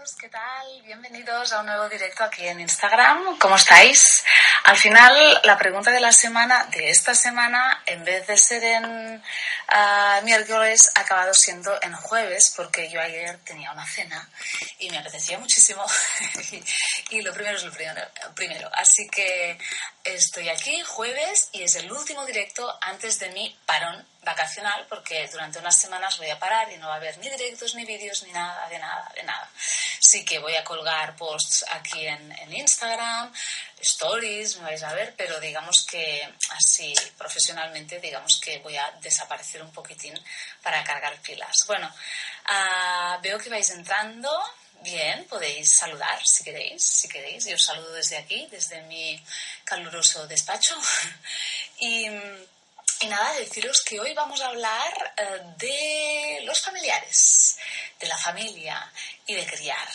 chicos, ¿qué tal? Bienvenidos a un nuevo directo aquí en Instagram. ¿Cómo estáis? Al final, la pregunta de la semana, de esta semana, en vez de ser en uh, miércoles, ha acabado siendo en jueves, porque yo ayer tenía una cena y me apetecía muchísimo. y lo primero es lo primero, primero. Así que estoy aquí jueves y es el último directo antes de mi parón vacacional porque durante unas semanas voy a parar y no va a haber ni directos ni vídeos ni nada, de nada, de nada. Sí que voy a colgar posts aquí en, en Instagram, stories, me vais a ver, pero digamos que así profesionalmente, digamos que voy a desaparecer un poquitín para cargar pilas. Bueno, uh, veo que vais entrando. Bien, podéis saludar si queréis, si queréis. Yo os saludo desde aquí, desde mi caluroso despacho. y y nada, deciros que hoy vamos a hablar eh, de los familiares, de la familia y de criar.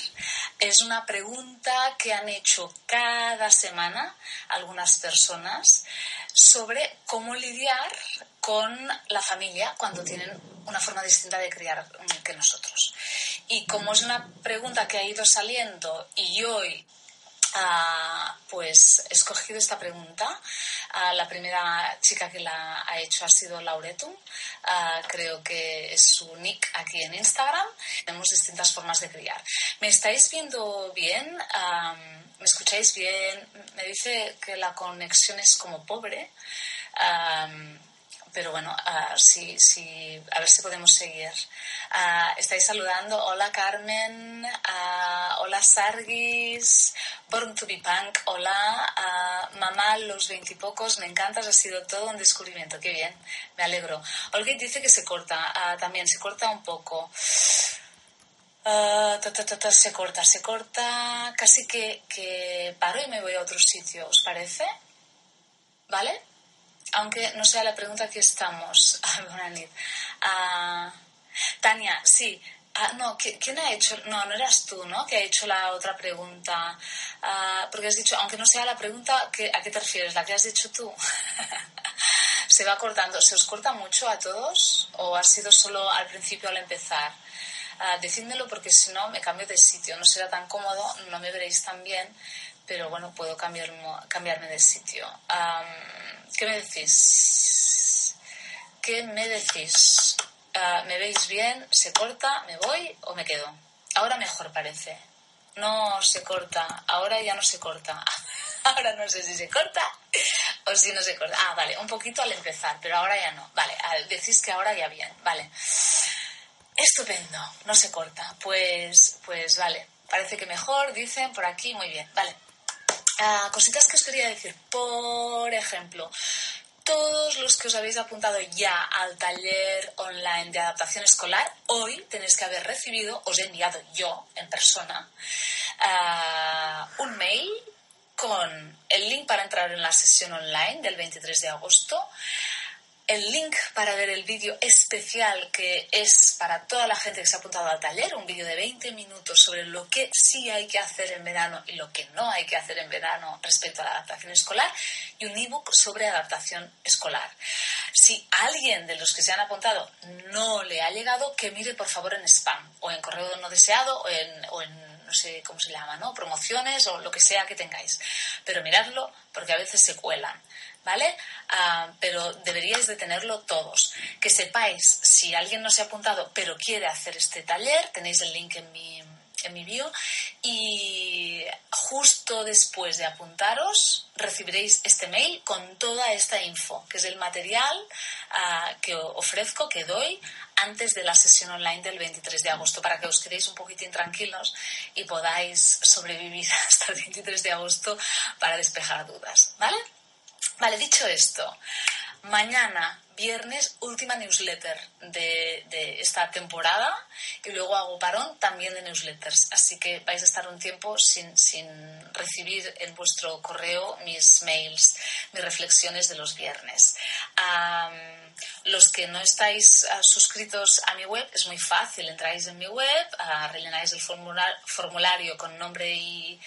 Es una pregunta que han hecho cada semana algunas personas sobre cómo lidiar con la familia cuando tienen una forma distinta de criar que nosotros. Y como es una pregunta que ha ido saliendo y hoy Ah, pues he escogido esta pregunta. Ah, la primera chica que la ha hecho ha sido Lauretum. Ah, creo que es su nick aquí en Instagram. Tenemos distintas formas de criar. ¿Me estáis viendo bien? ¿Me escucháis bien? Me dice que la conexión es como pobre pero bueno, uh, sí, sí, a ver si podemos seguir. Uh, estáis saludando. Hola Carmen, uh, hola Sargis, Born to be Punk, hola Mamá, los veintipocos, me encantas, ha sido todo un descubrimiento, qué bien, me alegro. Olga dice que se corta, también se corta un poco. se corta, se corta, casi que, que paro y me voy a otro sitio, ¿os parece? ¿Vale? Aunque no sea la pregunta que estamos. Ah, Tania, sí. Ah, no, ¿quién ha hecho? No, no eras tú, ¿no? Que ha hecho la otra pregunta. Ah, porque has dicho, aunque no sea la pregunta, ¿a qué te refieres? ¿La que has dicho tú? Se va cortando. ¿Se os corta mucho a todos? ¿O ha sido solo al principio al empezar? decídmelo porque si no me cambio de sitio. No será tan cómodo, no me veréis tan bien pero bueno, puedo cambiarme, cambiarme de sitio. ¿Qué me decís? ¿Qué me decís? Ah, ¿Me veis bien? ¿Se corta? ¿Me voy o me quedo? Ahora mejor parece. No se corta, ahora ya no se corta. ahora no sé si se corta o si no se corta. Ah, vale, un poquito al empezar, pero ahora ya no. Vale, decís que ahora ya bien, vale. Estupendo, no se corta. Pues, pues vale, parece que mejor, dicen por aquí, muy bien, vale. Ah, cositas que os quería decir. Por ejemplo, todos los que os habéis apuntado ya al taller online de adaptación escolar, hoy tenéis que haber recibido, os he enviado yo en persona, ah, un mail con el link para entrar en la sesión online del 23 de agosto el link para ver el vídeo especial que es para toda la gente que se ha apuntado al taller, un vídeo de 20 minutos sobre lo que sí hay que hacer en verano y lo que no hay que hacer en verano respecto a la adaptación escolar y un ebook sobre adaptación escolar. Si alguien de los que se han apuntado no le ha llegado, que mire por favor en spam o en correo no deseado o en, o en no sé cómo se llama, ¿no? Promociones o lo que sea que tengáis. Pero miradlo porque a veces se cuelan. ¿Vale? Ah, pero deberíais de tenerlo todos. Que sepáis, si alguien no se ha apuntado pero quiere hacer este taller, tenéis el link en mi, en mi bio y justo después de apuntaros recibiréis este mail con toda esta info, que es el material ah, que ofrezco, que doy antes de la sesión online del 23 de agosto, para que os quedéis un poquitín tranquilos y podáis sobrevivir hasta el 23 de agosto para despejar dudas, ¿vale? Vale, dicho esto, mañana, viernes, última newsletter de, esta temporada y luego hago parón también de newsletters. Así que vais a estar un tiempo sin, recibir en vuestro correo mis mails, mis reflexiones de los viernes. los que no estáis ah, suscritos a mi web, es muy fácil, entráis en mi web, ah, rellenáis el formulario con nombre y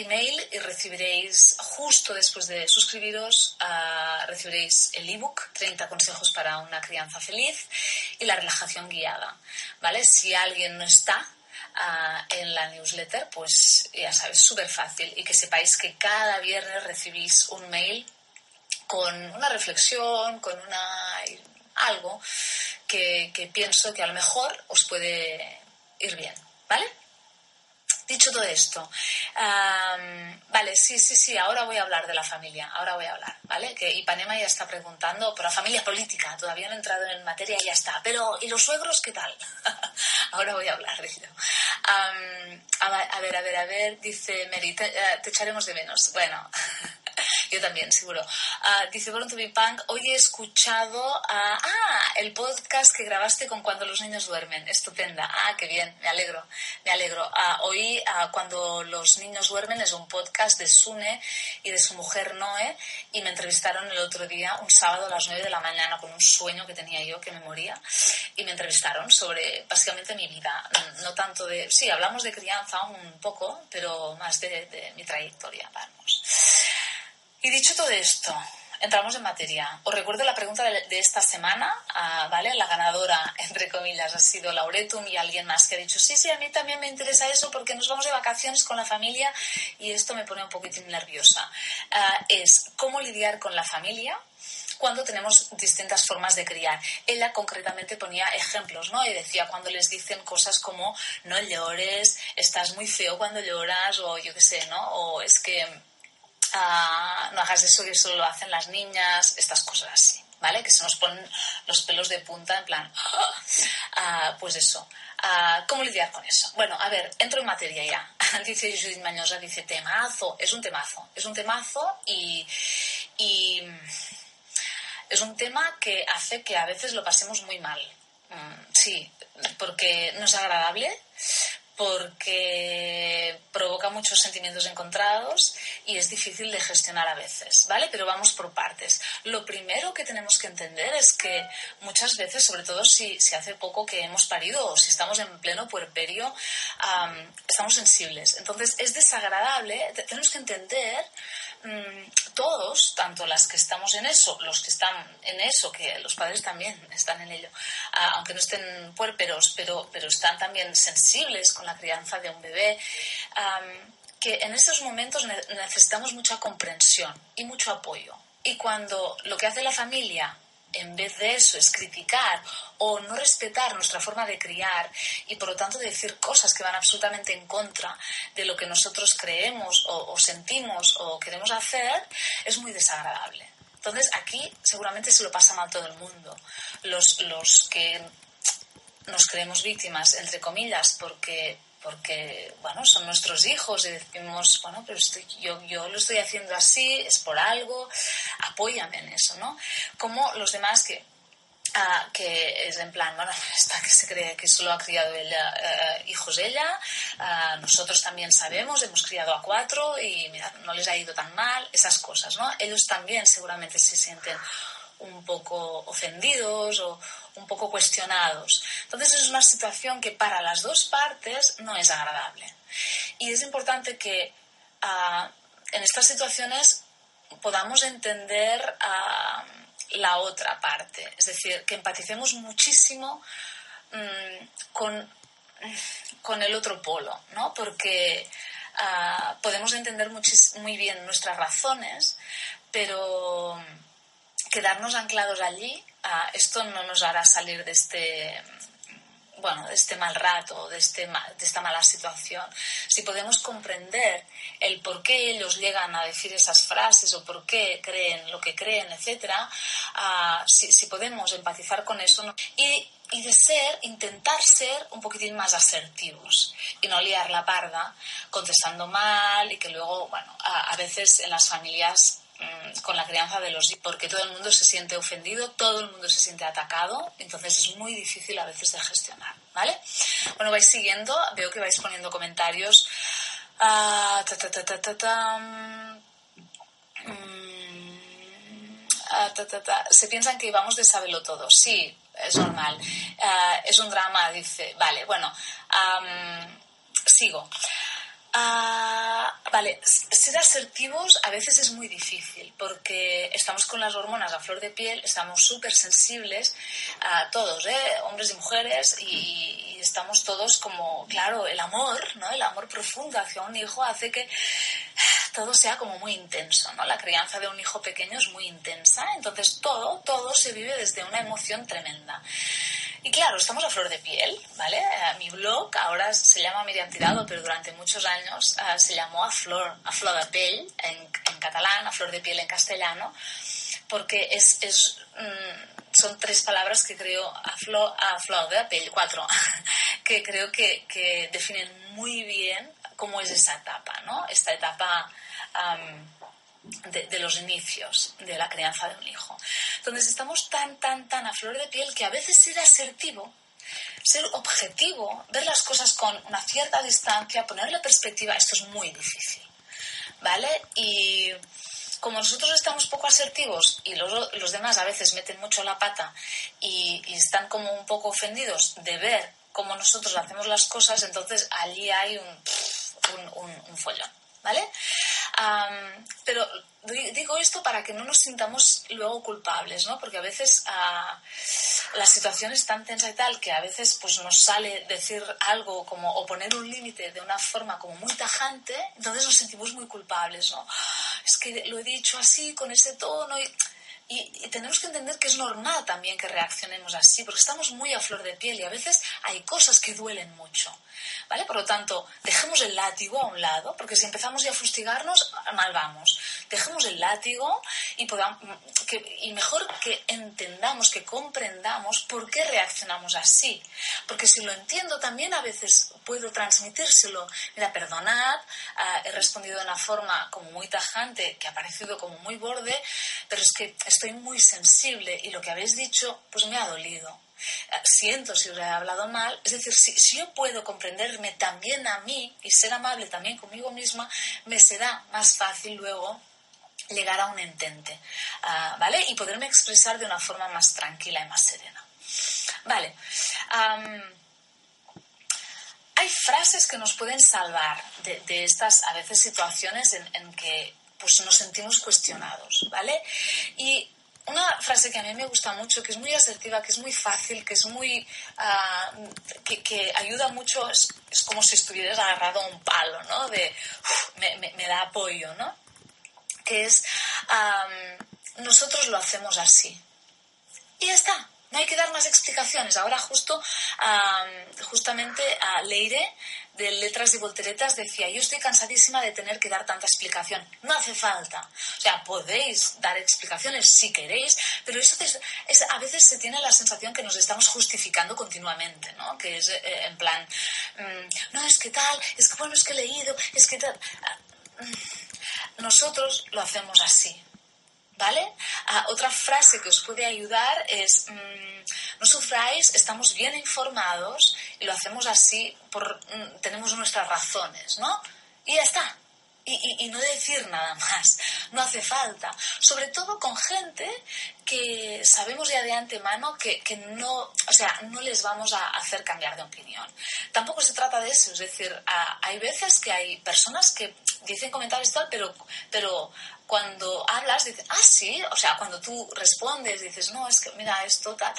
email y recibiréis justo después de suscribiros, uh, recibiréis el ebook 30 consejos para una crianza feliz y la relajación guiada. ¿Vale? Si alguien no está, ah, en la newsletter, pues ya sabes, súper fácil. Y que sepáis que cada viernes recibís un mail con una reflexión, con una algo que, que pienso que a lo mejor os puede ir bien, ¿vale? Dicho todo esto, vale, sí, sí, sí, ahora voy a hablar de la familia, ahora voy a hablar, ¿vale? Que Ipanema ya está preguntando por la familia política, todavía no he entrado en materia y ya está, pero ¿y los suegros qué tal? ahora voy a hablar de ello. a, ver, a ver, a ver, dice Mary, te, eh, te echaremos de menos. Bueno, Yo también, seguro. Ah, dice Born to be Punk, hoy he escuchado ah, el podcast que grabaste con Cuando los niños duermen. Estupenda. Ah, qué bien, me alegro, me alegro. Ah, hoy, Cuando los niños duermen, es un podcast de Sune y de su mujer Noé y me entrevistaron el otro día, un sábado a las 9 de la mañana, con un sueño que tenía yo que me moría y me entrevistaron sobre básicamente mi vida. No tanto de... Sí, hablamos de crianza un poco, pero más de, de mi trayectoria, vamos. Y dicho todo esto, entramos en materia. Os recuerdo la pregunta de, esta semana, ¿vale? La ganadora, entre comillas, ha sido Lauretum y alguien más que ha dicho, sí, sí, a mí también me interesa eso porque nos vamos de vacaciones con la familia y esto me pone un poquitín nerviosa. Ah, es cómo lidiar con la familia cuando tenemos distintas formas de criar. Ella concretamente ponía ejemplos, ¿no? Y decía cuando les dicen cosas como no llores, estás muy feo cuando lloras, o yo qué sé, ¿no? O es que Ah, no hagas eso que solo lo hacen las niñas, estas cosas así, ¿vale? Que se nos ponen los pelos de punta en plan, ah, pues eso. Ah, ¿Cómo lidiar con eso? Bueno, a ver, entro en materia ya. dice Judith Mañosa, dice temazo, es un temazo, es un temazo y, y es un tema que hace que a veces lo pasemos muy mal. Mm, sí, porque no es agradable, porque provoca muchos sentimientos encontrados y es difícil de gestionar a veces, ¿vale? Pero vamos por partes. Lo primero que tenemos que entender es que muchas veces, sobre todo si, si hace poco que hemos parido o si estamos en pleno puerperio, estamos sensibles. Entonces es desagradable, tenemos que entender Mm, todos, tanto las que estamos en eso, los que están en eso, que los padres también están en ello, ah, aunque no estén puérperos, pero, pero están también sensibles con la crianza de un bebé, que en esos momentos necesitamos mucha comprensión y mucho apoyo. Y cuando lo que hace la familia en vez de eso es criticar o no respetar nuestra forma de criar y por lo tanto decir cosas que van absolutamente en contra de lo que nosotros creemos o, sentimos o queremos hacer, es muy desagradable. Entonces aquí seguramente se lo pasa mal todo el mundo. Los, los que nos creemos víctimas, entre comillas, porque porque, bueno, son nuestros hijos y decimos, bueno, pero yo, yo lo estoy haciendo así, es por algo, apóyame en eso, ¿no? Como los demás que, ah, que es en plan, bueno, esta que se cree que solo ha criado ella, eh, hijos ella, ah, nosotros también sabemos, hemos criado a cuatro y mira, no les ha ido tan mal, esas cosas, ¿no? Ellos también seguramente se sienten un poco ofendidos o un poco cuestionados. Entonces es una situación que para las dos partes no es agradable. Y es importante que ah, en estas situaciones podamos entender ah, la otra parte, es decir, que empaticemos muchísimo mm, con, con, el otro polo, ¿no? Porque ah, podemos entender muy bien nuestras razones, pero quedarnos anclados allí, esto no nos hará salir de este bueno, de este mal rato, de, este, de esta mala situación, si podemos comprender el por qué ellos llegan a decir esas frases o por qué creen lo que creen, etcétera, si, podemos empatizar con eso y, y, de ser, intentar ser un poquitín más asertivos y no liar la parda contestando mal y que luego, bueno, a veces en las familias con la crianza de los porque todo el mundo se siente ofendido, todo el mundo se siente atacado, entonces es muy difícil a veces de gestionar, ¿vale? Bueno, vais siguiendo, veo que vais poniendo comentarios. Mm, se piensan que vamos de saberlo todo. Sí, es normal. Ah, es un drama, dice. Vale, bueno, sigo. Ah, vale, ser asertivos a veces es muy difícil porque estamos con las hormonas a flor de piel, estamos súper sensibles a todos, ¿eh? hombres y mujeres, y, y estamos todos como, claro, el amor, ¿no? El amor profundo hacia un hijo hace que todo sea como muy intenso, ¿no? La crianza de un hijo pequeño es muy intensa, entonces todo, todo se vive desde una emoción tremenda. Y claro, estamos a flor de piel, ¿vale? Eh, mi blog ahora se llama Miriam Tirado, pero durante muchos años eh, se llamó a flor, a flor de piel en, catalán, a flor de piel en castellano, porque es, es mm, son tres palabras que creo, a flor, a flor de piel, cuatro, que creo que, que definen muy bien cómo es esa etapa, ¿no? Esta etapa de, los inicios de la crianza de un hijo. Entonces estamos tan, tan, tan a flor de piel que a veces ser asertivo, ser objetivo, ver las cosas con una cierta distancia, ponerle perspectiva, esto es muy difícil. ¿Vale? Y como nosotros estamos poco asertivos y los, los demás a veces meten mucho la pata y, están como un poco ofendidos de ver cómo nosotros hacemos las cosas, entonces allí hay un un, follón, ¿vale? pero digo esto para que no nos sintamos luego culpables, ¿no? Porque a veces ah, la situación es tan tensa y tal que a veces pues nos sale decir algo como o poner un límite de una forma como muy tajante, entonces nos sentimos muy culpables, ¿no? Es que lo he dicho así, con ese tono y y, tenemos que entender que es normal también que reaccionemos así, porque estamos muy a flor de piel y a veces hay cosas que duelen mucho. ¿Vale? Por lo tanto, dejemos el látigo a un lado, porque si empezamos ya a fustigarnos, mal vamos. Dejemos el látigo y, podamos, y mejor que entendamos, que comprendamos por qué reaccionamos así. Porque si lo entiendo, también a veces puedo transmitírselo. Mira, perdonad, ah, he respondido de una forma como muy tajante, que ha parecido como muy borde, pero es que estoy muy sensible y lo que habéis dicho pues me ha dolido. Eh, siento si os he hablado mal, es decir, si, yo puedo comprenderme también a mí y ser amable también conmigo misma, me será más fácil luego llegar a un entente, ah, ¿vale? Y poderme expresar de una forma más tranquila y más serena. Vale. hay frases que nos pueden salvar de, estas, a veces, situaciones en que pues nos sentimos cuestionados, ¿vale? Y una frase que a mí me gusta mucho, que es muy asertiva, que es muy fácil, que es muy. Ah, que, ayuda mucho, es, como si estuvieras agarrado a un palo, ¿no? De. me, da apoyo, ¿no? Que es. nosotros lo hacemos así. Y ya está. No hay que dar más explicaciones. Ahora justo, justamente a Leire de Letras y Volteretas decía, yo estoy cansadísima de tener que dar tanta explicación. No hace falta. O sea, podéis dar explicaciones si queréis, pero eso es, a veces se tiene la sensación que nos estamos justificando continuamente, ¿no? Que es eh, en plan, mm, no, es que tal, es que bueno, es que he leído, es que tal. Ah, mm, nosotros lo hacemos así. ¿Vale? Ah, otra frase que os puede ayudar es, mm, no sufráis, estamos bien informados y lo hacemos así, por, mm, tenemos nuestras razones, ¿no? Y ya está. Y, no decir nada más, no hace falta. Sobre todo con gente que sabemos ya de antemano que, que, no, o sea, no les vamos a hacer cambiar de opinión. Tampoco se trata de eso, es decir, hay veces que hay personas que dicen comentarios tal, pero, pero cuando hablas, dices, ah, sí, o sea, cuando tú respondes, dices, no, es que mira, esto tal,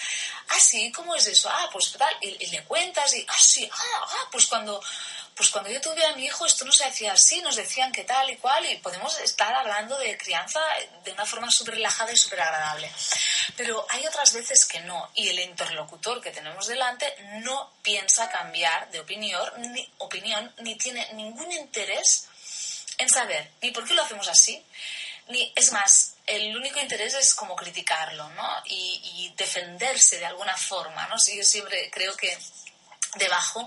ah, sí, ¿cómo es eso? Ah, pues tal, y, le cuentas y, ah, sí, ah, ah, pues cuando, pues cuando yo tuve a mi hijo esto no se hacía así, nos decían que tal y cual, y podemos estar hablando de crianza de una forma súper relajada y súper agradable. Pero hay otras veces que no, y el interlocutor que tenemos delante no piensa cambiar de opinión, ni, opinión, ni tiene ningún interés en saber ni por qué lo hacemos así, ni, es más, el único interés es como criticarlo, ¿no? Y, defenderse de alguna forma, ¿no? yo siempre creo que debajo,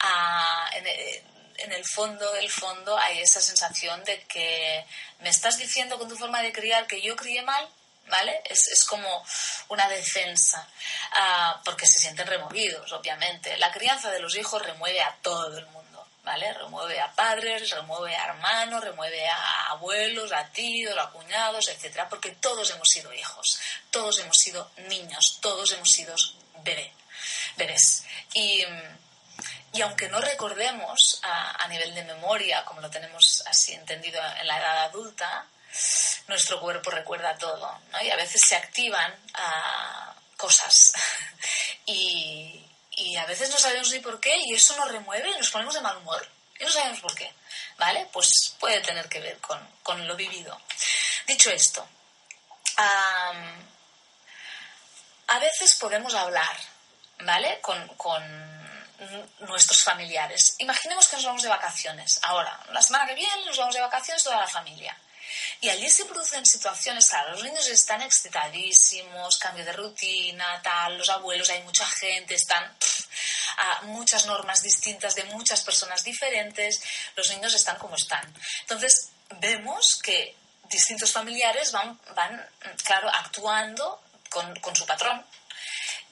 ah, en, el fondo del fondo, hay esa sensación de que me estás diciendo con tu forma de criar que yo crié mal, ¿vale? Es, es, como una defensa, ah, porque se sienten removidos, obviamente. La crianza de los hijos remueve a todo el mundo. ¿Vale? Remueve a padres, remueve a hermanos, remueve a abuelos, a tíos, a cuñados, etcétera, porque todos hemos sido hijos, todos hemos sido niños, todos hemos sido bebé, bebés. Y, y aunque no recordemos a, nivel de memoria, como lo tenemos así entendido en la edad adulta, nuestro cuerpo recuerda todo, ¿no? Y a veces se activan ah, cosas y, y a veces no sabemos ni por qué y eso nos remueve y nos ponemos de mal humor. Y no sabemos por qué, ¿vale? Pues puede tener que ver con, con lo vivido. Dicho esto, a veces podemos hablar, ¿vale? Con, con, nuestros familiares. Imaginemos que nos vamos de vacaciones. Ahora, la semana que viene nos vamos de vacaciones toda la familia. Y allí se producen situaciones, claro, los niños están excitadísimos, cambio de rutina, tal, los abuelos, hay mucha gente, están a muchas normas distintas de muchas personas diferentes, los niños están como están. Entonces, vemos que distintos familiares van, van claro, actuando con, con su patrón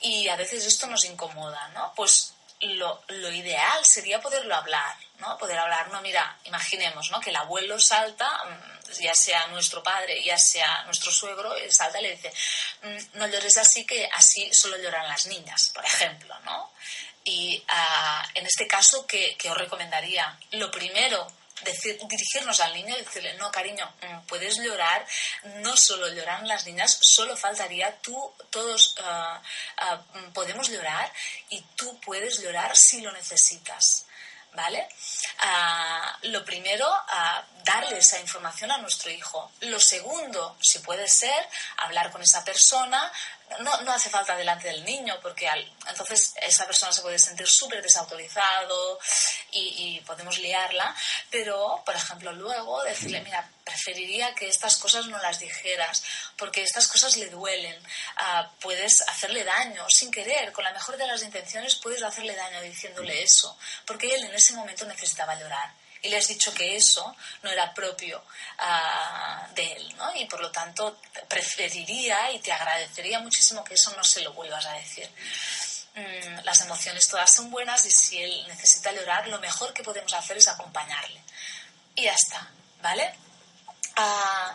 y a veces esto nos incomoda, ¿no? Pues lo, lo, ideal sería poderlo hablar, ¿no? Poder hablar, no, mira, imaginemos, ¿no? Que el abuelo salta, mm, ya sea nuestro padre, ya sea nuestro suegro, salta y le dice, mm, no llores así, que así solo lloran las niñas, por ejemplo, ¿no? Y uh, en este caso, ¿qué, ¿qué os recomendaría? Lo primero, decir, dirigirnos al niño y decirle, no, cariño, mm, puedes llorar, no solo lloran las niñas, solo faltaría tú, todos ah, ah, podemos llorar y tú puedes llorar si lo necesitas. ¿Vale? Lo primero, darle esa información a nuestro hijo. Lo segundo, si puede ser, hablar con esa persona, no, no hace falta delante del niño, porque entonces esa persona se puede sentir súper desautorizado y, podemos liarla, pero, por ejemplo, luego decirle, mira, preferiría que estas cosas no las dijeras, porque estas cosas le duelen, ah, puedes hacerle daño. Sin querer, con la mejor de las intenciones puedes hacerle daño diciéndole eso, porque él en ese momento necesitaba llorar y le has dicho que eso no era propio uh, de él, ¿no? Y por lo tanto preferiría y te agradecería muchísimo que eso no se lo vuelvas a decir. Mm, las emociones todas son buenas y si él necesita llorar, lo mejor que podemos hacer es acompañarle. Y ya está, ¿vale? Uh,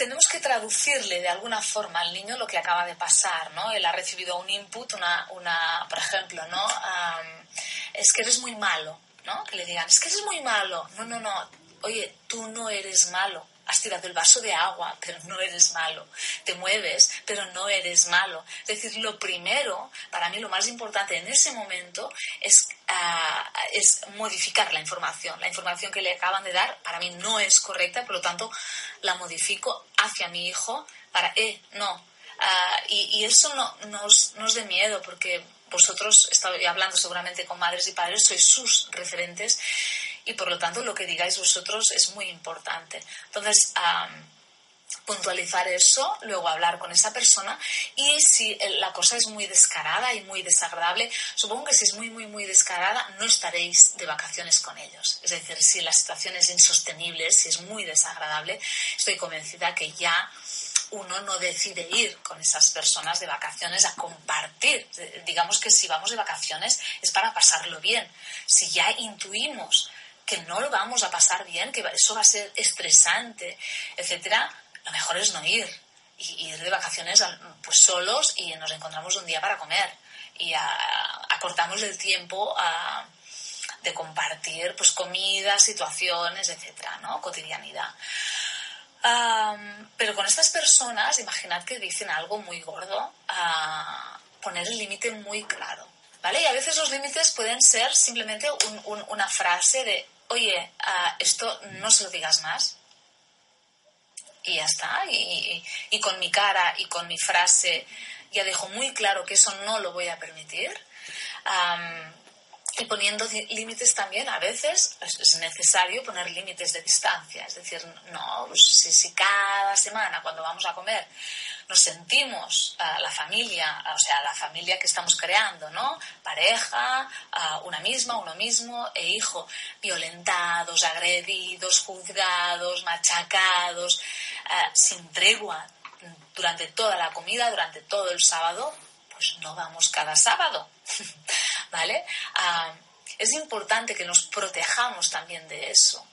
tenemos que traducirle de alguna forma al niño lo que acaba de pasar, ¿no? Él ha recibido un input, una, una por ejemplo, ¿no? Um, es que eres muy malo, ¿no? Que le digan, es que eres muy malo. No, no, no. Oye, tú no eres malo. Has tirado el vaso de agua, pero no eres malo. Te mueves, pero no eres malo. Es decir, lo primero, para mí lo más importante en ese momento es, ah, es modificar la información. La información que le acaban de dar para mí no es correcta, por lo tanto la modifico hacia mi hijo para, eh, no. Ah, y, eso no, nos, nos dé miedo, porque vosotros, estoy hablando seguramente con madres y padres, sois sus referentes y por lo tanto lo que digáis vosotros es muy importante. Entonces, puntualizar eso, luego hablar con esa persona y si la cosa es muy descarada y muy desagradable, supongo que si es muy, muy, muy descarada, no estaréis de vacaciones con ellos. Es decir, si la situación es insostenible, si es muy desagradable, estoy convencida que ya uno no decide ir con esas personas de vacaciones a compartir. Digamos que si vamos de vacaciones es para pasarlo bien. Si ya intuimos que no lo vamos a pasar bien, que eso va a ser estresante, etcétera, lo mejor es no ir. Y ir de vacaciones pues solos y nos encontramos un día para comer. Y acortamos el tiempo de compartir pues comida, situaciones, etcétera, ¿no? Cotidianidad pero con estas personas, imaginad que dicen algo muy gordo, poner el límite muy claro. ¿Vale? Y a veces los límites pueden ser simplemente una frase de, oye, esto no se lo digas más. Y ya está. Y, y, con mi cara y con mi frase ya dejo muy claro que eso no lo voy a permitir y poniendo límites también, a veces es necesario poner límites de distancia. Es decir, no, pues, si, cada semana cuando vamos a comer nos sentimos la familia, o sea, la familia que estamos creando, ¿no? Pareja, una misma, uno mismo e hijo, violentados, agredidos, juzgados, machacados, sin tregua durante toda la comida, durante todo el sábado, pues no vamos cada sábado. ¿vale? Ah, es importante que nos protejamos también de eso.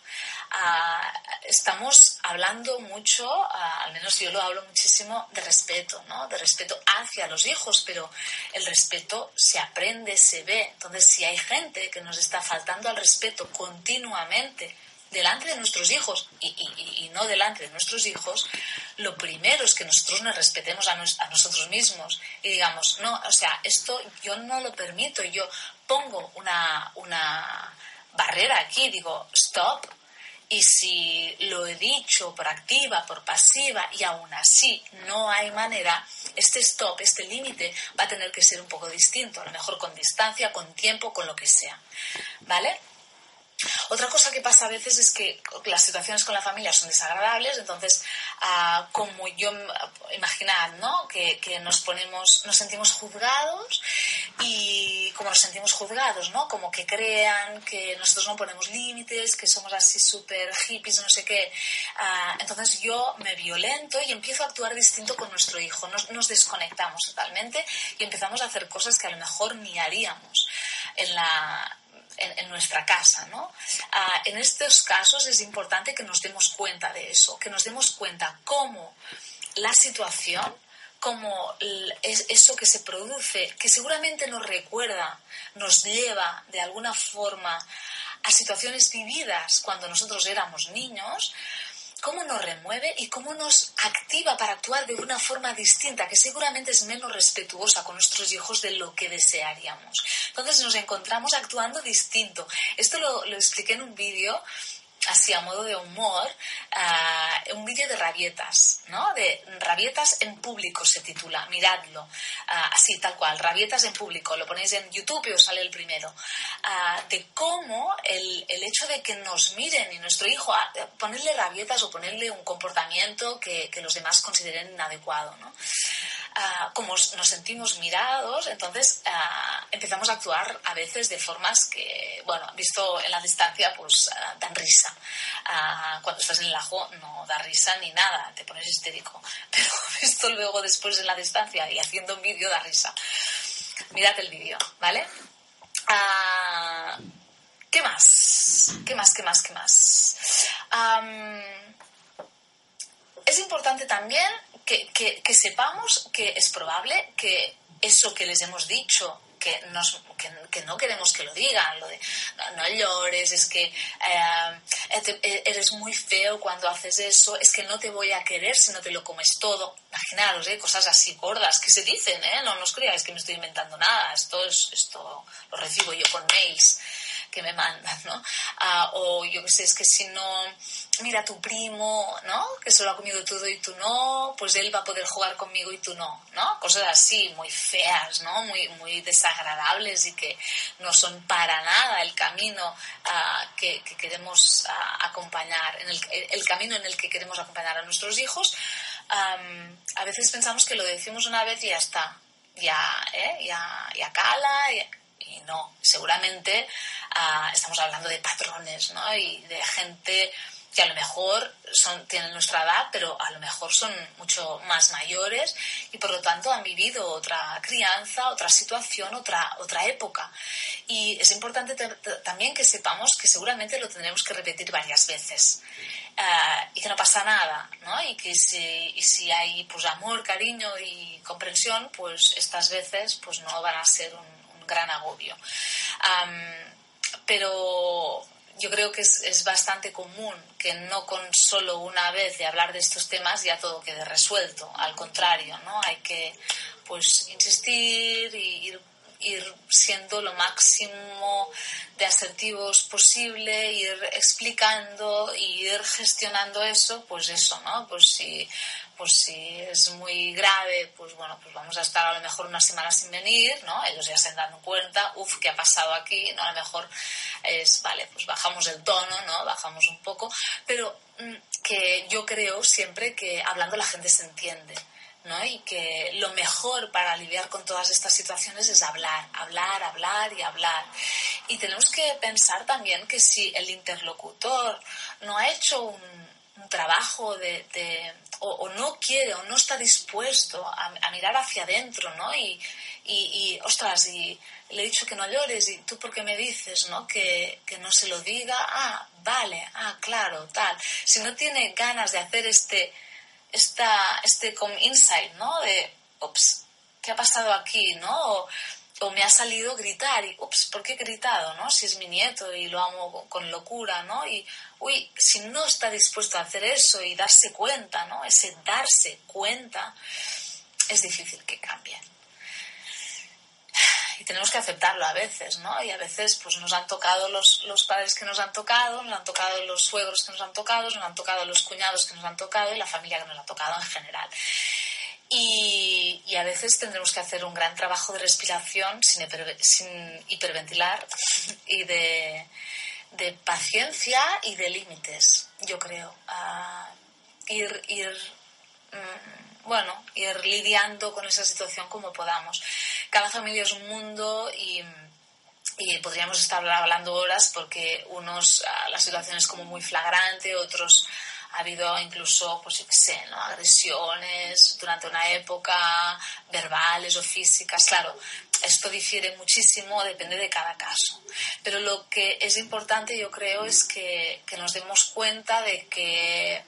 Ah, estamos hablando mucho, ah, al menos yo lo hablo muchísimo, de respeto, ¿no? De respeto hacia los hijos, pero el respeto se aprende, se ve. Entonces, si hay gente que nos está faltando al respeto continuamente, delante de nuestros hijos y, no delante de nuestros hijos, lo primero es que nosotros nos respetemos a, nosotros mismos y digamos, no, o sea, esto yo no lo permito, yo pongo una, una barrera aquí, digo, stop, y si lo he dicho por activa, por pasiva, y aún así no hay manera, este stop, este límite va a tener que ser un poco distinto, a lo mejor con distancia, con tiempo, con lo que sea. ¿Vale? Otra cosa que pasa a veces es que las situaciones con la familia son desagradables, entonces, ah, como yo, imaginad, ¿no? Que, nos ponemos, nos sentimos juzgados y como nos sentimos juzgados, ¿no? Como que crean que nosotros no ponemos límites, que somos así súper hippies, no sé qué. Ah, entonces yo me violento y empiezo a actuar distinto con nuestro hijo. Nos, nos desconectamos totalmente y empezamos a hacer cosas que a lo mejor ni haríamos en la en, nuestra casa, ¿no? Ah, en estos casos es importante que nos demos cuenta de eso, que nos demos cuenta cómo la situación, cómo eso que se produce, que seguramente nos recuerda, nos lleva de alguna forma a situaciones vividas cuando nosotros éramos niños, cómo nos remueve y cómo nos activa para actuar de una forma distinta, que seguramente es menos respetuosa con nuestros hijos de lo que desearíamos. Entonces nos encontramos actuando distinto. Esto lo, lo expliqué en un vídeo así a modo de humor, uh, un vídeo de rabietas, ¿no? De rabietas en público se titula, miradlo, uh, así tal cual, rabietas en público, lo ponéis en YouTube y os sale el primero, uh, de cómo el, el, hecho de que nos miren y nuestro hijo, ponerle rabietas o ponerle un comportamiento que, que los demás consideren inadecuado, ¿no? Ah, como nos sentimos mirados, entonces ah, empezamos a actuar a veces de formas que, bueno, visto en la distancia, pues ah, dan risa. Cuando estás en el ajo no da risa ni nada, te pones histérico. Pero visto luego después en la distancia y haciendo un vídeo da risa. Mirad el vídeo, ¿vale? ¿Qué más? ¿Qué más? ¿Qué más? ¿Qué más? es importante también que, sepamos que es probable que eso que les hemos dicho que, nos, que, no queremos que lo digan, lo de no, llores, es que eh, eh, eres muy feo cuando haces eso, es que no te voy a querer si no te lo comes todo. Imaginaros, ¿eh? cosas así gordas que se dicen, ¿eh? no, no os creáis que me estoy inventando nada, esto, es, esto lo recibo yo con mails que me mandan, ¿no? Ah, o yo qué sé, es que si no, mira tu primo, ¿no? Que se lo ha comido todo y tú no, pues él va a poder jugar conmigo y tú no, ¿no? Cosas así, muy feas, ¿no? Muy, muy desagradables y que no son para nada el camino ah, que, queremos ah, acompañar, en el, camino en el que queremos acompañar a nuestros hijos. a veces pensamos que lo decimos una vez y ya está, ya, ¿eh? ya, ya cala, no, seguramente ah, estamos hablando de patrones, ¿no? Y de gente que a lo mejor tienen nuestra edad, pero a lo mejor son mucho más mayores y por lo tanto han vivido otra crianza, otra situación, otra, otra época. Y es importante también que sepamos que seguramente lo tendremos que repetir varias veces ah, y que no pasa nada. Y que si, si hay pues amor, cariño y comprensión, pues estas veces pues no van a ser un gran agobio. pero yo creo que es, bastante común que no con solo una vez de hablar de estos temas ya todo quede resuelto. Al contrario, ¿no? Hay que pues insistir y ir, siendo lo máximo de asertivos posible, ir explicando y ir gestionando eso, pues eso, ¿no? Pues si pues si es muy grave, pues bueno, pues vamos a estar a lo mejor una semana sin venir, ¿no? Ellos ya se han dado cuenta, uff, ¿qué ha pasado aquí? ¿No? A lo mejor es, vale, pues bajamos el tono, ¿no? Bajamos un poco, pero mm, que yo creo siempre que hablando la gente se entiende. ¿no? Y que lo mejor para lidiar con todas estas situaciones es hablar, hablar, hablar y hablar. Y tenemos que pensar también que si el interlocutor no ha hecho un, trabajo de, o, no quiere o no está dispuesto a, mirar hacia adentro, ¿no? Y, y, ostras, y le he dicho que no llores y tú por qué me dices, ¿no? Que, que no se lo diga, ah, vale, ah, claro, tal. Si no tiene ganas de hacer este, esta, este como insight, ¿no? De, ups, ¿qué ha pasado aquí, no? o me ha salido gritar y, ups, ¿por qué he gritado, no? Si es mi nieto y lo amo con locura, ¿no? Y, uy, si no está dispuesto a hacer eso y darse cuenta, ¿no? Ese darse cuenta, es difícil que cambie. Y tenemos que aceptarlo a veces, ¿no? Y a veces pues nos han tocado los, los padres que nos han tocado, nos han tocado los suegros que nos han tocado, nos han tocado los cuñados que nos han tocado y la familia que nos ha tocado en general. Y, y, a veces tendremos que hacer un gran trabajo de respiración sin, sin hiperventilar y de, de, paciencia y de límites, yo creo. ir, ir, mm, bueno, ir lidiando con esa situación como podamos. Cada familia es un mundo y, y podríamos estar hablando horas porque unos ah, la situación es como muy flagrante, otros ha habido incluso, pues, sé, agresiones durante una época, verbales o físicas. Claro, esto difiere muchísimo, depende de cada caso. Pero lo que es importante, yo creo, es que, nos demos cuenta de que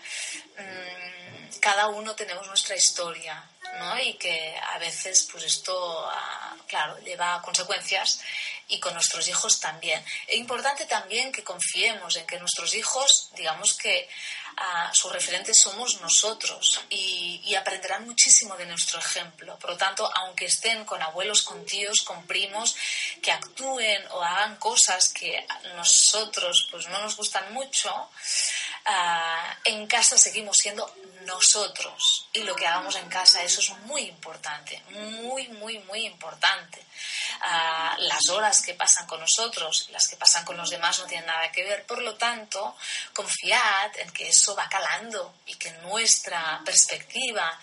mm, cada uno tenemos nuestra historia, ¿no? Y que a veces, pues esto, ah, claro, lleva a consecuencias y con nuestros hijos también. Es importante también que confiemos en que nuestros hijos, digamos que sus referentes somos nosotros y, y, aprenderán muchísimo de nuestro ejemplo. Por lo tanto, aunque estén con abuelos, con tíos, con primos, que actúen o hagan cosas que a nosotros pues, no nos gustan mucho, Ah, en casa seguimos siendo nosotros y lo que hagamos en casa, eso es muy importante, muy, muy, muy importante. Ah, las horas que pasan con nosotros, las que pasan con los demás no tienen nada que ver, por lo tanto, confiad en que eso va calando y que nuestra perspectiva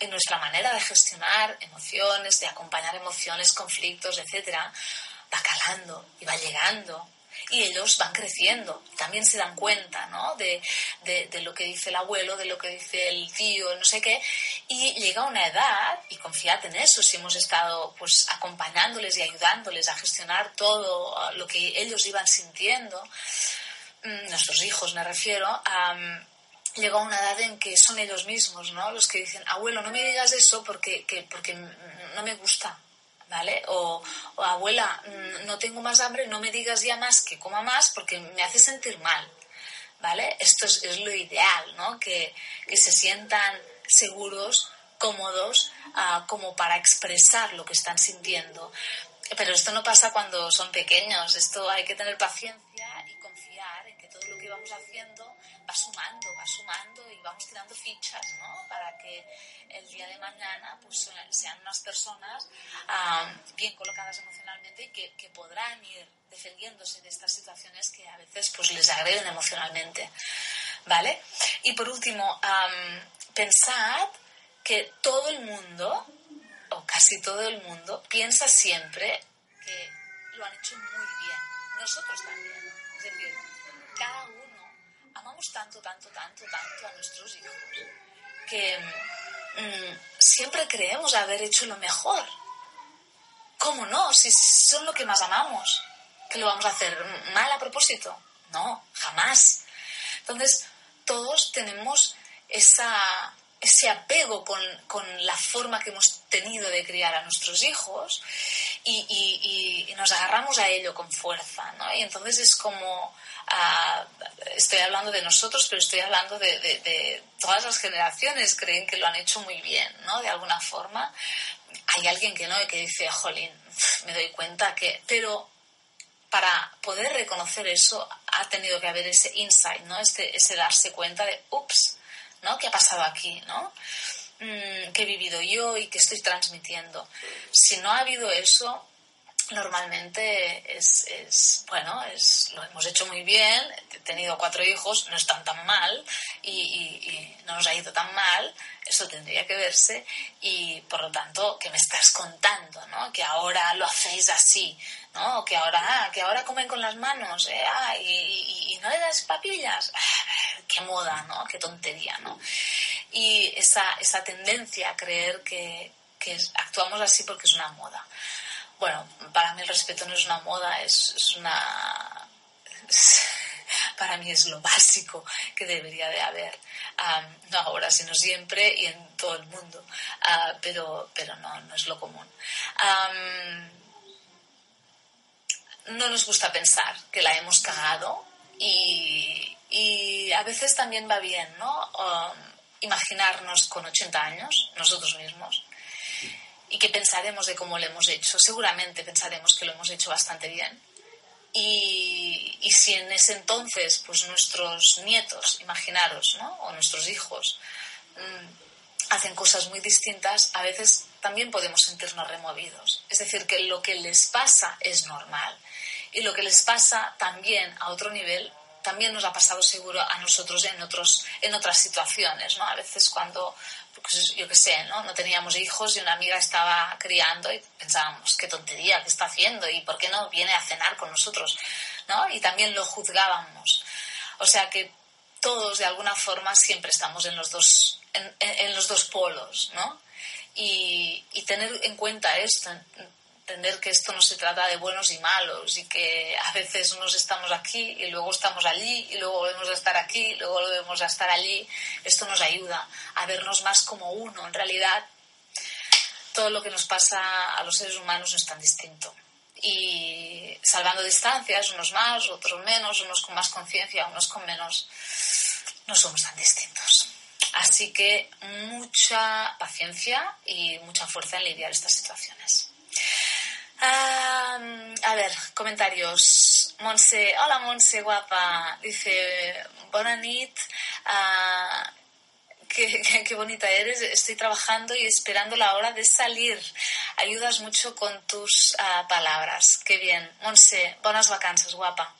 en nuestra manera de gestionar emociones, de acompañar emociones, conflictos, etcétera, va calando y va llegando y ellos van creciendo, también se dan cuenta ¿no? de, de, lo que dice el abuelo, de lo que dice el tío, no sé qué, y llega una edad, y confiad en eso, si hemos estado pues acompañándoles y ayudándoles a gestionar todo lo que ellos iban sintiendo, mm, nuestros hijos me refiero, a llega una edad en que son ellos mismos, ¿no? Los que dicen, abuelo, no me digas eso porque, que, porque no me gusta, ¿vale? O, abuela, mm, no tengo más hambre, no me digas ya más que coma más porque me hace sentir mal, ¿vale? Esto es, lo ideal, ¿no? Que, se sientan seguros, cómodos, ah, como para expresar lo que están sintiendo. Pero esto no pasa cuando son pequeños, esto hay que tener paciencia confiar en que todo lo que vamos haciendo va sumando, va sumando y vamos tirando fichas, ¿no? Para que el día de mañana pues, sean unas personas bien colocadas emocionalmente y que, que, podrán ir defendiéndose de estas situaciones que a veces pues, les agreden emocionalmente, ¿vale? Y por último, pensad que todo el mundo, o casi todo el mundo, piensa siempre que lo han hecho muy bien. Nosotros también. Es decir, cada uno amamos tanto, tanto, tanto, tanto a nuestros hijos que mm, siempre creemos haber hecho lo mejor. ¿Cómo no? Si son lo que más amamos. ¿Que lo vamos a hacer mal a propósito? No, jamás. Entonces, todos tenemos esa, ese apego con, con, la forma que hemos tenido de criar a nuestros hijos y, y, nos agarramos a ello con fuerza, ¿no? Y entonces es como estoy hablando de nosotros, pero estoy hablando de, todas las generaciones, creen que lo han hecho muy bien, ¿no? De alguna forma. Hay alguien que no, y que dice, jolín, me doy cuenta que... Pero para poder reconocer eso ha tenido que haber ese insight, ¿no? Este, ese darse cuenta de, ups, ¿no? ¿Qué ha pasado aquí, ¿no? Mm, ¿Qué he vivido yo y qué estoy transmitiendo? Si no ha habido eso, normalmente es, es, bueno, es, lo hemos hecho muy bien, he tenido cuatro hijos, no están tan mal y, no nos ha ido tan mal, eso tendría que verse y por lo tanto, ¿qué me estás contando? ¿no? Que ahora lo hacéis así, ¿no? Que ahora, ah, que ahora comen con las manos, ¿eh? ah, y, no le das papillas, qué moda, ¿no? Qué tontería, ¿no? Y esa, esa tendencia a creer que, actuamos así porque es una moda bueno, para mí el respeto no es una moda, es, una... para mí es lo básico que debería de haber. no ahora, sino siempre y en todo el mundo. Ah, pero, pero no, no es lo común. No nos gusta pensar que la hemos cagado y, y a veces también va bien, ¿no? Um, imaginarnos con 80 años, nosotros mismos, y que pensaremos de cómo lo hemos hecho. Seguramente pensaremos que lo hemos hecho bastante bien. Y, y si en ese entonces, pues nuestros nietos, imaginaros, ¿no? O nuestros hijos, mm, hacen cosas muy distintas, a veces también podemos sentirnos removidos. Es decir, que lo que les pasa es normal. Y lo que les pasa también a otro nivel también nos ha pasado seguro a nosotros en, otros, en otras situaciones, ¿no? A veces cuando, pues, yo qué sé, ¿no? No teníamos hijos y una amiga estaba criando y pensábamos, qué tontería, qué está haciendo y por qué no viene a cenar con nosotros, ¿no? Y también lo juzgábamos. O sea que todos de alguna forma siempre estamos en los dos, en, en los dos polos, ¿no? Y, y, tener en cuenta esto, entender que esto no se trata de buenos y malos y que a veces unos estamos aquí y luego estamos allí y luego volvemos a estar aquí y luego volvemos a estar allí. Esto nos ayuda a vernos más como uno. En realidad, todo lo que nos pasa a los seres humanos no es tan distinto. Y salvando distancias, unos más, otros menos, unos con más conciencia, unos con menos, no somos tan distintos. Así que mucha paciencia y mucha fuerza en lidiar estas situaciones a ver, comentarios. Monse, hola Monse, guapa. Dice, buena nit. Ah, qué, bonita eres. Estoy trabajando y esperando la hora de salir. Ayudas mucho con tus ah, palabras. Qué bien. Monse, buenas vacanzas, guapa.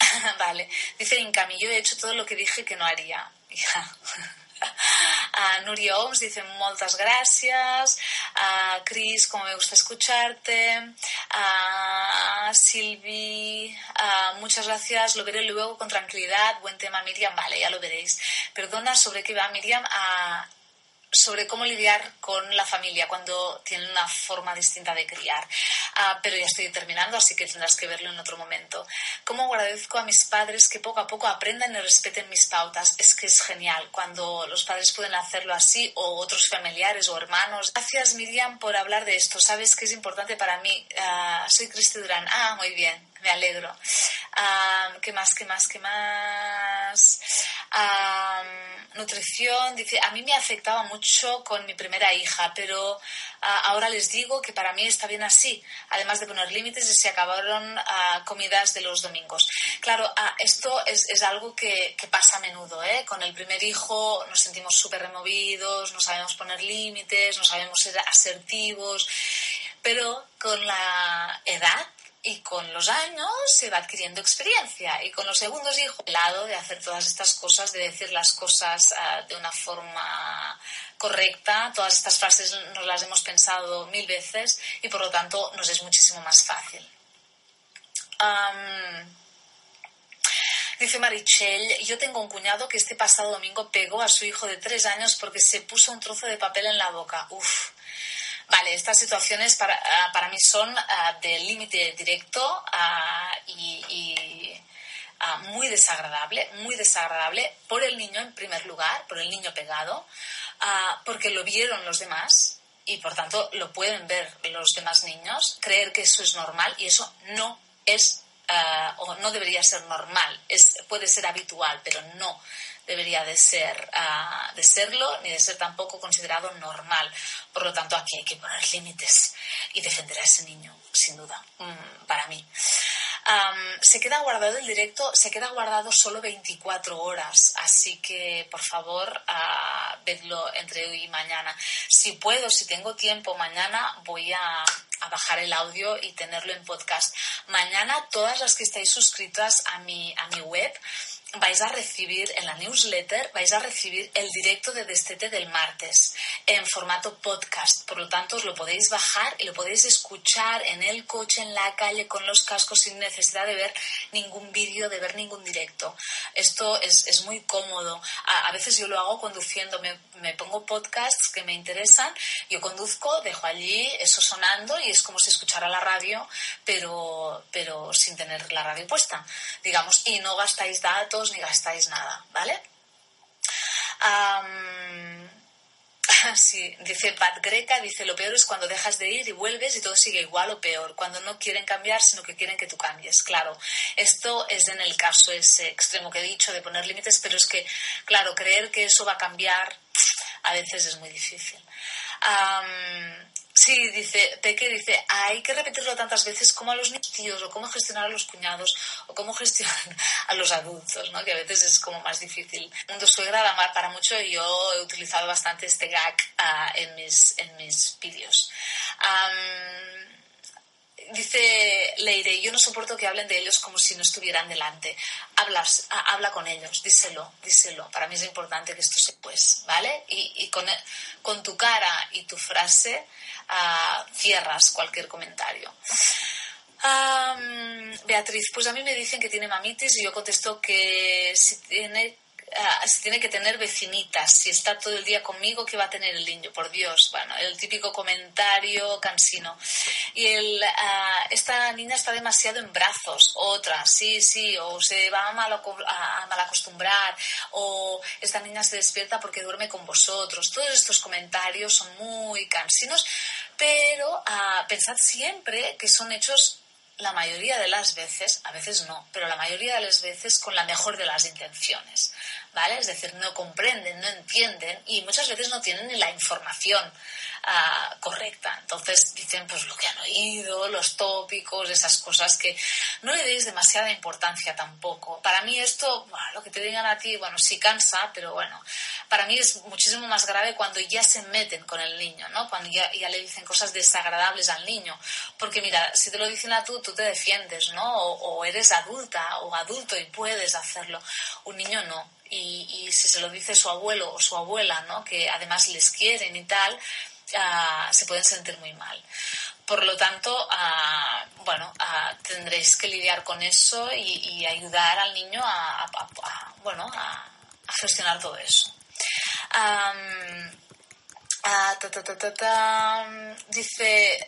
vale. Dice Incami, yo he hecho todo lo que dije que no haría. Hija. A Nuria Oms dice muchas gracias. A Cris, como me gusta escucharte. A Silvi, muchas gracias. Lo veré luego con tranquilidad. Buen tema, Miriam. Vale, ya lo veréis. Perdona sobre qué va Miriam. A sobre cómo lidiar con la familia cuando tienen una forma distinta de criar. Ah, pero ya estoy terminando, así que tendrás que verlo en otro momento. Cómo agradezco a mis padres que poco a poco aprendan y respeten mis pautas. Es que es genial cuando los padres pueden hacerlo así o otros familiares o hermanos. Gracias Miriam por hablar de esto. Sabes que es importante para mí. Ah, soy Cristi Durán. Ah, muy bien me alegro. ¿Qué más? ¿Qué más? ¿Qué más? nutrición, dice, a mí me afectaba mucho con mi primera hija, pero ah, ahora les digo que para mí está bien así, además de poner límites y se acabaron ah, comidas de los domingos. Claro, ah, esto es, es algo que, pasa a menudo, ¿eh? Con el primer hijo nos sentimos súper removidos, no sabemos poner límites, no sabemos ser asertivos, pero con la edad y con los años se va adquiriendo experiencia y con los segundos hijos, el lado de hacer todas estas cosas, de decir las cosas uh, de una forma correcta, todas estas frases nos las hemos pensado mil veces y por lo tanto nos es muchísimo más fácil. Dice Marichel, yo tengo un cuñado que este pasado domingo pegó a su hijo de tres años porque se puso un trozo de papel en la boca. Uf, Vale, estas situaciones para, ah, para mí son ah, de límite directo ah, y, muy desagradable, muy desagradable por el niño en primer lugar, por el niño pegado, porque lo vieron los demás y por tanto lo pueden ver los demás niños, creer que eso es normal y eso no es o no debería ser normal, es, puede ser habitual, pero no debería de ser ah, de serlo ni de ser tampoco considerado normal. Por lo tanto, aquí hay que poner límites y defender a ese niño, sin duda, mm, para mí. se queda guardado el directo, se queda guardado solo 24 horas, así que por favor uh, vedlo entre hoy y mañana. Si puedo, si tengo tiempo, mañana voy a, a, bajar el audio y tenerlo en podcast. Mañana todas las que estáis suscritas a mi, a mi web vais a recibir en la newsletter, vais a recibir el directo de Destete del martes en formato podcast. Por lo tanto, os lo podéis bajar y lo podéis escuchar en el coche, en la calle, con los cascos, sin necesidad de ver ningún vídeo, de ver ningún directo. Esto es, es muy cómodo. A, a, veces yo lo hago conduciendo, me, me, pongo podcasts que me interesan, yo conduzco, dejo allí eso sonando y es como si escuchara la radio, pero, pero sin tener la radio puesta, digamos, y no gastáis datos ni gastáis nada, ¿vale? Sí, dice Pat Greca, dice lo peor es cuando dejas de ir y vuelves y todo sigue igual o peor, cuando no quieren cambiar, sino que quieren que tú cambies. Claro, esto es en el caso ese extremo que he dicho de poner límites, pero es que, claro, creer que eso va a cambiar a veces es muy difícil. Sí, dice, Peque dice, hay que repetirlo tantas veces como a los tíos, o cómo gestionar a los cuñados, o cómo gestionar a los adultos, ¿no? Que a veces es como más difícil. Mundo suegra da para mucho y yo he utilizado bastante este gag uh, en mis, en mis vídeos. Dice Leire, yo no soporto que hablen de ellos como si no estuvieran delante. Hablas, habla con ellos, díselo, díselo. Para mí es importante que esto se pues, ¿vale? Y, y con, con, tu cara y tu frase uh, cierras cualquier comentario. Beatriz, pues a mí me dicen que tiene mamitis y yo contesto que si tiene Ah, si tiene que tener vecinitas, si está todo el día conmigo, ¿qué va a tener el niño? Por Dios, bueno, el típico comentario cansino. Y el, ah, esta niña está demasiado en brazos, otra, sí, sí, o se va a mal, a mal acostumbrar, o esta niña se despierta porque duerme con vosotros. Todos estos comentarios son muy cansinos, pero ah, pensad siempre que son hechos la mayoría de las veces, a veces no, pero la mayoría de las veces con la mejor de las intenciones, ¿vale? Es decir, no comprenden, no entienden y muchas veces no tienen la información Ah, correcta. Entonces dicen pues lo que han oído, los tópicos, esas cosas que no le deis demasiada importancia tampoco. Para mí esto, lo que te digan a ti, bueno, sí cansa, pero bueno, para mí es muchísimo más grave cuando ya se meten con el niño, ¿no? Cuando ya, ya le dicen cosas desagradables al niño. Porque mira, si te lo dicen a tú, tú te defiendes, ¿no? O eres adulta o adulto y puedes hacerlo. Un niño no. Y, y, si se lo dice su abuelo o su abuela, ¿no? que además les quieren y tal, se pueden sentir muy mal. Por lo tanto, bueno, tendréis que lidiar con eso y, ayudar al niño a, bueno, a, gestionar todo eso. Dice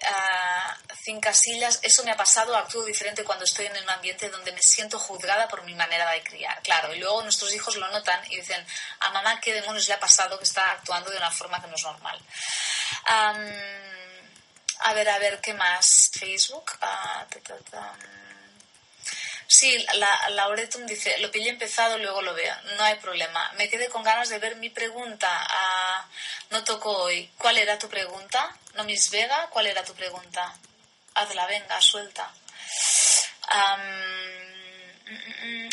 Cincasillas, eso me ha pasado, actúo diferente cuando estoy en un ambiente donde me siento juzgada por mi manera de criar. Claro, y luego nuestros hijos lo notan y dicen, a mamá, ¿qué demonios le ha pasado que está actuando de una forma que no es normal? a ver, a ver, ¿qué más? Facebook. Ah, sí, la, Lauretum dice, lo pillé empezado, luego lo veo. No hay problema. Me quedé con ganas de ver mi pregunta. Ah, no tocó hoy. ¿Cuál era tu pregunta? ¿No Miss Vega? ¿Cuál era tu pregunta? Hazla, venga, suelta.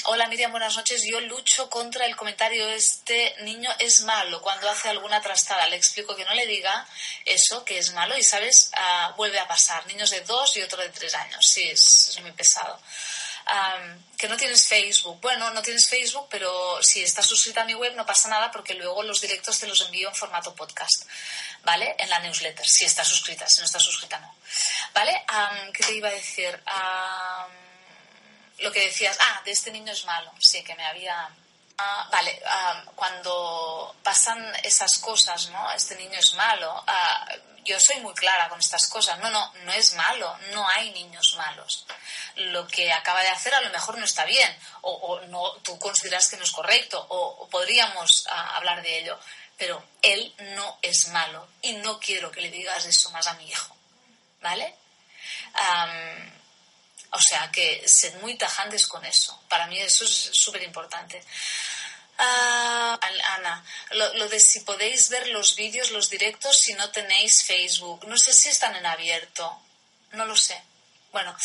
Hola Miriam, buenas noches. Yo lucho contra el comentario este niño es malo cuando hace alguna trastada. Le explico que no le diga eso, que es malo y, ¿sabes? Ah, vuelve a pasar. Niños de dos y otro de tres años. Sí, es, muy pesado. Que no tienes Facebook. Bueno, no tienes Facebook, pero si estás suscrita a mi web no pasa nada porque luego los directos te los envío en formato podcast, ¿vale? En la newsletter, si estás suscrita. Si no estás suscrita, no. ¿Vale? ¿Qué te iba a decir? lo que decías, ah, de este niño es malo, sí, que me había... Ah, vale, ah, cuando pasan esas cosas, ¿no? Este niño es malo. Ah, yo soy muy clara con estas cosas. No, no, no es malo. No hay niños malos. Lo que acaba de hacer a lo mejor no está bien. O, no, tú consideras que no es correcto. O, podríamos hablar de ello. Pero él no es malo. Y no quiero que le digas eso más a mi hijo. ¿Vale? O sea que sed muy tajantes con eso. Para mí eso es súper importante. Ah, Ana, lo, de si podéis ver los vídeos, los directos, si no tenéis Facebook. No sé si están en abierto. No lo sé. Bueno.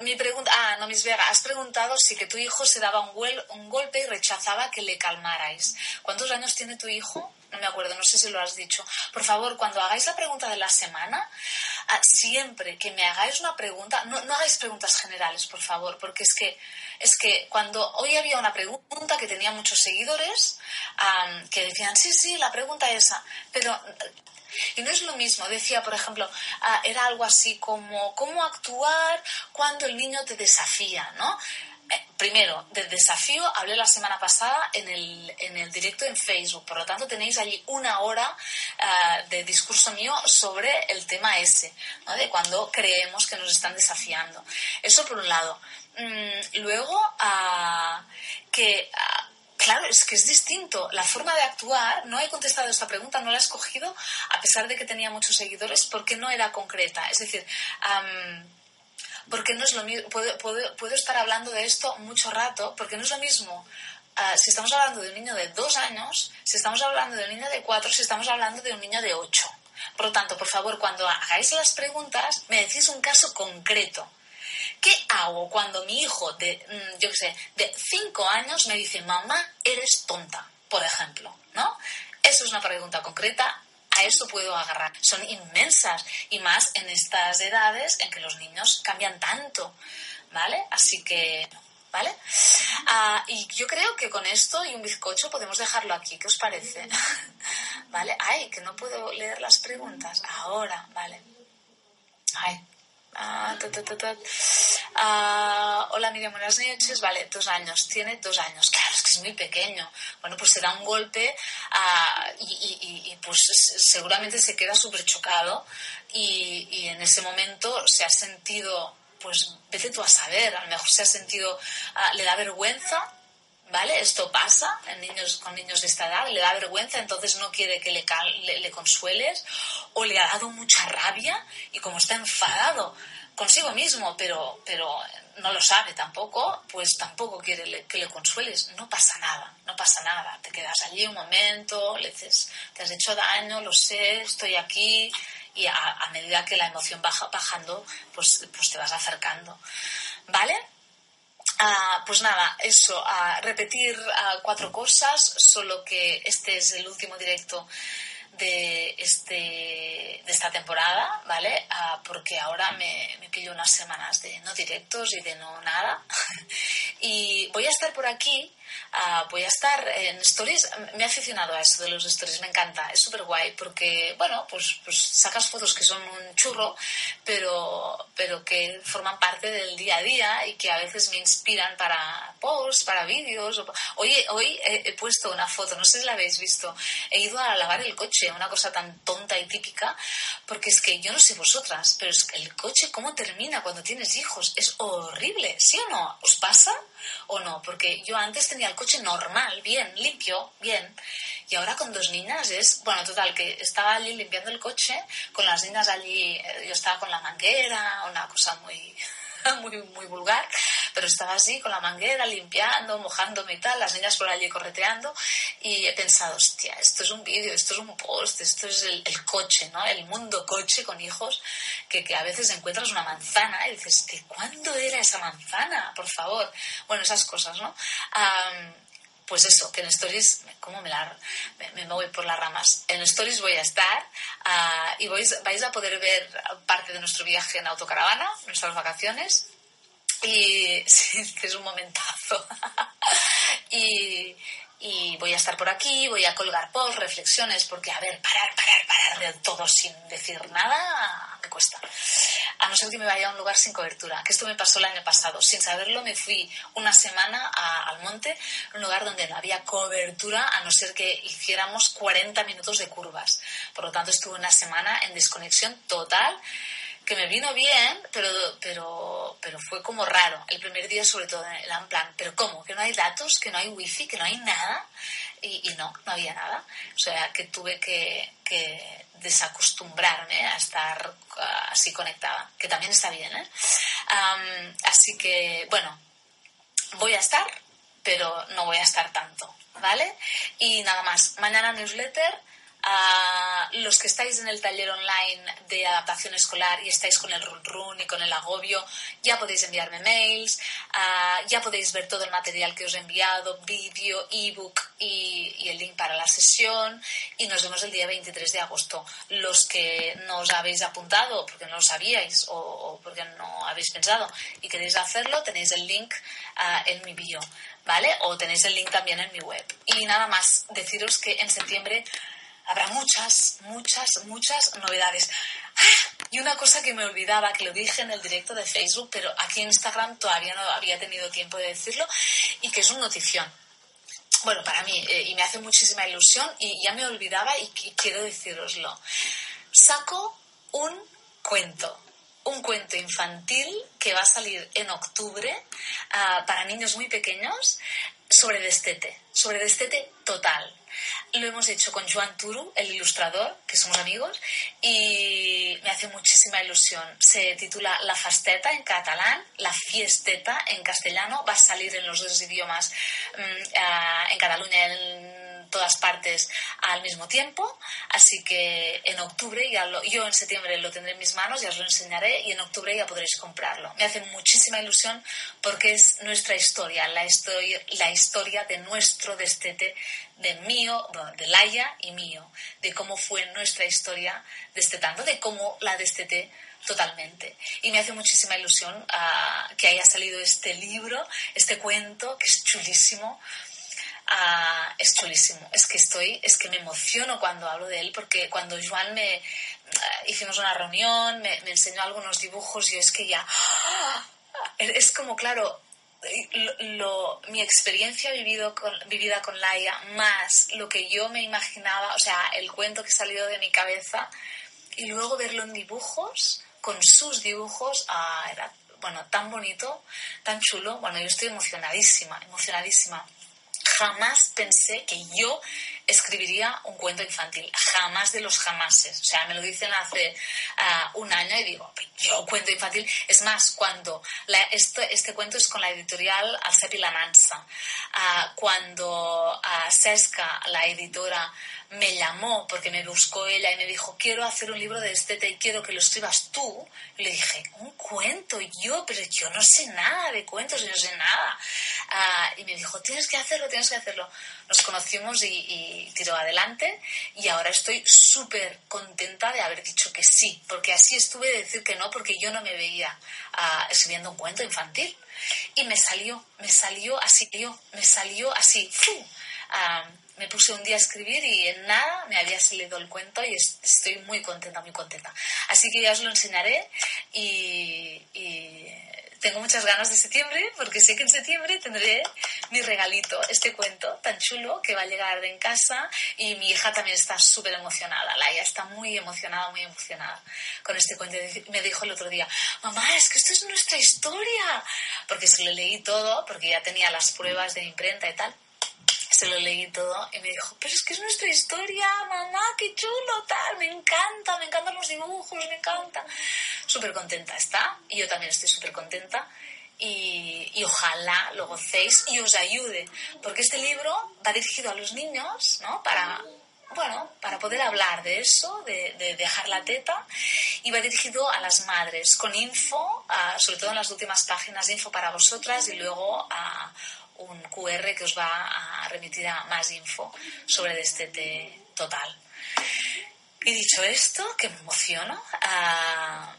mi pregunta, ah, no, Miss Vega, has preguntado si que tu hijo se daba un golpe y rechazaba que le calmarais. ¿Cuántos años tiene tu hijo? No me acuerdo, no sé si lo has dicho. Por favor, cuando hagáis la pregunta de la semana, ah, siempre que me hagáis una pregunta, no, no hagáis preguntas generales, por favor, porque es que, es que cuando hoy había una pregunta que tenía muchos seguidores que decían, sí, sí, la pregunta esa, pero y no es lo mismo, decía, por ejemplo, ah, era algo así como cómo actuar cuando el niño te desafía, ¿no? Eh, primero, del desafío hablé la semana pasada en el, en el directo en Facebook, por lo tanto tenéis allí una hora ah, de discurso mío sobre el tema ese, de cuando creemos que nos están desafiando. Eso por un lado. Mm, luego, ah, que... Ah, claro, es que es distinto. La forma de actuar, no he contestado esta pregunta, no la he escogido, a pesar de que tenía muchos seguidores, porque no era concreta. Es decir, porque no es lo mismo, puedo, puedo, estar hablando de esto mucho rato, porque no es lo mismo ah, si estamos hablando de un niño de dos años, si estamos hablando de un niño de cuatro, si estamos hablando de un niño de ocho. Por lo tanto, por favor, cuando hagáis las preguntas, me decís un caso concreto. ¿Qué hago cuando mi hijo de, mm, yo qué sé, de cinco años me dice, mamá, eres tonta, por ejemplo? ¿No? Eso es una pregunta concreta a eso puedo agarrar. Son inmensas y más en estas edades en que los niños cambian tanto, ¿vale? Así que, ¿vale? Ah, y yo creo que con esto y un bizcocho podemos dejarlo aquí. ¿Qué os parece? ¿Vale? Ay, que no puedo leer las preguntas. Ahora, ¿vale? Ay, Ah, ah, hola Miriam, buenas noches. Vale, dos años. Tiene dos años. Claro, es que es muy pequeño. Bueno, pues se da un golpe ah, y, pues seguramente se queda súper chocado y, en ese momento se ha sentido, pues vete tú a saber, a lo mejor se ha sentido, le da vergüenza ¿vale? Esto pasa en niños, con niños de esta edad, le da vergüenza, entonces no quiere que le, le, consueles, o le ha dado mucha rabia y como está enfadado consigo mismo, pero, pero no lo sabe tampoco, pues tampoco quiere que le consueles. No pasa nada, no pasa nada. Te quedas allí un momento, le dices, te has hecho daño, lo sé, estoy aquí, y a, medida que la emoción baja bajando, pues, pues te vas acercando. ¿Vale? Ah, pues nada, eso, a repetir ah, cuatro cosas, solo que este es el último directo de, este, de esta temporada, ¿vale? Ah, porque ahora me, me pillo unas semanas de no directos y de no nada. y voy a estar por aquí Ah, voy a estar en stories. Me he aficionado a eso de los stories, me encanta, es súper guay porque, bueno, pues, pues sacas fotos que son un churro, pero, pero que forman parte del día a día y que a veces me inspiran para posts, para vídeos. Hoy, hoy he, puesto una foto, no sé si la habéis visto, he ido a lavar el coche, una cosa tan tonta y típica, porque es que yo no sé vosotras, pero es que el coche, ¿cómo termina cuando tienes hijos? Es horrible, ¿sí o no? ¿Os pasa o no? Porque yo antes tenía el coche normal, bien, limpio, bien. Y ahora con dos niñas es, bueno, total, que estaba allí limpiando el coche, con las niñas allí, eh, yo estaba con la manguera, una cosa muy, muy, muy vulgar, pero estaba así con la manguera, limpiando, mojándome y tal, las niñas por allí correteando, y he pensado, hostia, esto es un vídeo, esto es un post, esto es el, coche, ¿no? El mundo coche con hijos, que, que, a veces encuentras una manzana y dices, ¿de cuándo era esa manzana? Por favor. Bueno, esas cosas, ¿no? pues eso, que en Stories, ¿cómo me, la, me, voy por las ramas? En Stories voy a estar ah, y vais, vais a poder ver parte de nuestro viaje en autocaravana, nuestras vacaciones. Y sí, es un momentazo. y, y voy a estar por aquí, voy a colgar post, reflexiones, porque a ver, parar, parar, parar del todo sin decir nada me cuesta. A no ser que me vaya a un lugar sin cobertura, que esto me pasó el año pasado. Sin saberlo me fui una semana al monte, un lugar donde no había cobertura, a no ser que hiciéramos 40 minutos de curvas. Por lo tanto, estuve una semana en desconexión total que me vino bien, pero, pero, pero fue como raro. El primer día sobre todo era en plan, pero ¿cómo? ¿Que no hay datos? ¿Que no hay wifi? ¿Que no hay nada? Y, no, no había nada. O sea, que tuve que, que desacostumbrarme a estar ah, así conectada, que también está bien, ¿eh? así que, bueno, voy a estar, pero no voy a estar tanto, ¿vale? Y nada más, mañana newsletter a los que estáis en el taller online de adaptación escolar y estáis con el run run y con el agobio, ya podéis enviarme mails, ya podéis ver todo el material que os he enviado, vídeo, ebook y, y el link para la sesión. Y nos vemos el día 23 de agosto. Los que no os habéis apuntado porque no lo sabíais o, porque no habéis pensado y queréis hacerlo, tenéis el link en mi bio. ¿Vale? O tenéis el link también en mi web. Y nada más, deciros que en septiembre habrá muchas, muchas, muchas novedades. ¡Ah! Y una cosa que me olvidaba, que lo dije en el directo de Facebook, pero aquí en Instagram todavía no había tenido tiempo de decirlo, y que es una notición. Bueno, para mí, eh, y me hace muchísima ilusión, y ya me olvidaba y, quiero deciroslo. Saco un cuento, un cuento infantil que va a salir en octubre ah, para niños muy pequeños sobre destete, sobre destete total. Lo hemos hecho con Joan Turu, el ilustrador, que somos amigos, y me hace muchísima ilusión. Se titula La Fasteta en catalán, La Fiesteta en castellano, va a salir en los dos idiomas, mm, en Cataluña todas partes al mismo tiempo, así que en octubre, ya lo, yo en septiembre lo tendré en mis manos, ya os lo enseñaré y en octubre ya podréis comprarlo. Me hace muchísima ilusión porque es nuestra historia, la historia, de nuestro destete, de mío, de Laia y mío, de cómo fue nuestra historia destetando, de cómo la desteté totalmente. Y me hace muchísima ilusión uh, que haya salido este libro, este cuento, que es chulísimo, Ah, es chulísimo. Es que estoy, es que me emociono cuando hablo de él, porque cuando Joan me ah, hicimos una reunión, me, enseñó algunos dibujos, y es que ya ¡ah! es como claro. Lo, mi experiencia vivido vivida con Laia, más lo que yo me imaginaba, o sea, el cuento que salió de mi cabeza, y luego verlo en dibujos, con sus dibujos, era bueno, tan bonito, tan chulo. Bueno, yo estoy emocionadísima, emocionadísima jamás pensé que yo escribiría un cuento infantil, jamás de los jamases. O sea, me lo dicen hace ah, un año y digo, yo cuento infantil. Es más, cuando este, cuento es con la editorial Alcepi La Mansa, ah, cuando a ah, Sesca, la editora, me llamó porque me buscó ella y me dijo, quiero hacer un libro de estete y quiero que lo escribas tú. Y le dije, un cuento, yo, pero yo no sé nada de cuentos, yo no sé nada. y me dijo, tienes que hacerlo, tienes que hacerlo. Nos conocimos y, tiró adelante y ahora estoy súper contenta de haber dicho que sí, porque así estuve de decir que no, porque yo no me veía escribiendo un cuento infantil. Y me salió, me salió así, yo, me salió así. Me puse un día a escribir y en nada me había salido el cuento y estoy muy contenta, muy contenta. Así que ya os lo enseñaré y, tengo muchas ganas de septiembre porque sé que en septiembre tendré mi regalito, este cuento tan chulo que va a llegar en casa y mi hija también está súper emocionada, Laia está muy emocionada, muy emocionada con este cuento. Me dijo el otro día, mamá, es que esto es nuestra historia, porque se lo leí todo, porque ya tenía las pruebas de imprenta y tal se lo leí todo y me dijo, pero es que es nuestra historia, mamá, qué chulo, tal, me encanta, me encantan los dibujos, me encanta. Súper contenta está y yo también estoy súper contenta y, ojalá lo gocéis y os ayude, porque este libro va dirigido a los niños, ¿no? Para, bueno, para poder hablar de eso, de, de, dejar la teta, y va dirigido a las madres, con info, sobre todo en las últimas páginas info para vosotras y luego a un QR que os va a remitir a más info sobre Destete Total. Y dicho esto, que me emociono, ah,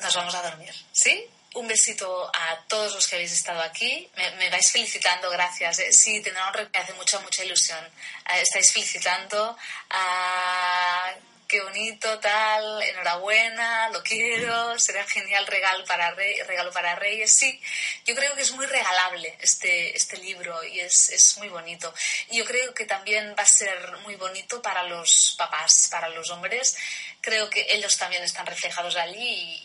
nos vamos a dormir, ¿sí? Un besito a todos los que habéis estado aquí. Me, vais felicitando, gracias. ¿eh? Sí, tendrá un hace mucha, mucha ilusión. Ah, estáis felicitando a qué bonito, tal, enhorabuena, lo quiero, será genial regalo para, regalo para Reyes. Sí, yo creo que es muy regalable este, este libro y es, es, muy bonito. Y yo creo que también va a ser muy bonito para los papás, para los hombres. Creo que ellos también están reflejados allí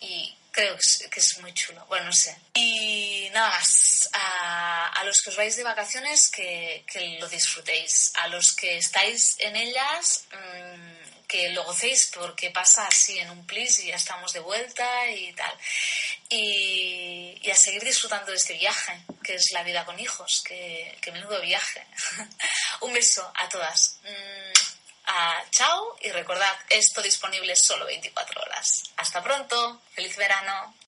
y, creo que es, muy chulo. Bueno, no sé. Y nada más, a, los que os vais de vacaciones, que, que, lo disfrutéis. A los que estáis en ellas, mmm, que lo gocéis porque pasa así en un plis y ya estamos de vuelta y tal. Y, y, a seguir disfrutando de este viaje, que es la vida con hijos, que, que menudo viaje. un beso a todas. Mm, chao y recordad, esto disponible solo 24 horas. Hasta pronto, feliz verano.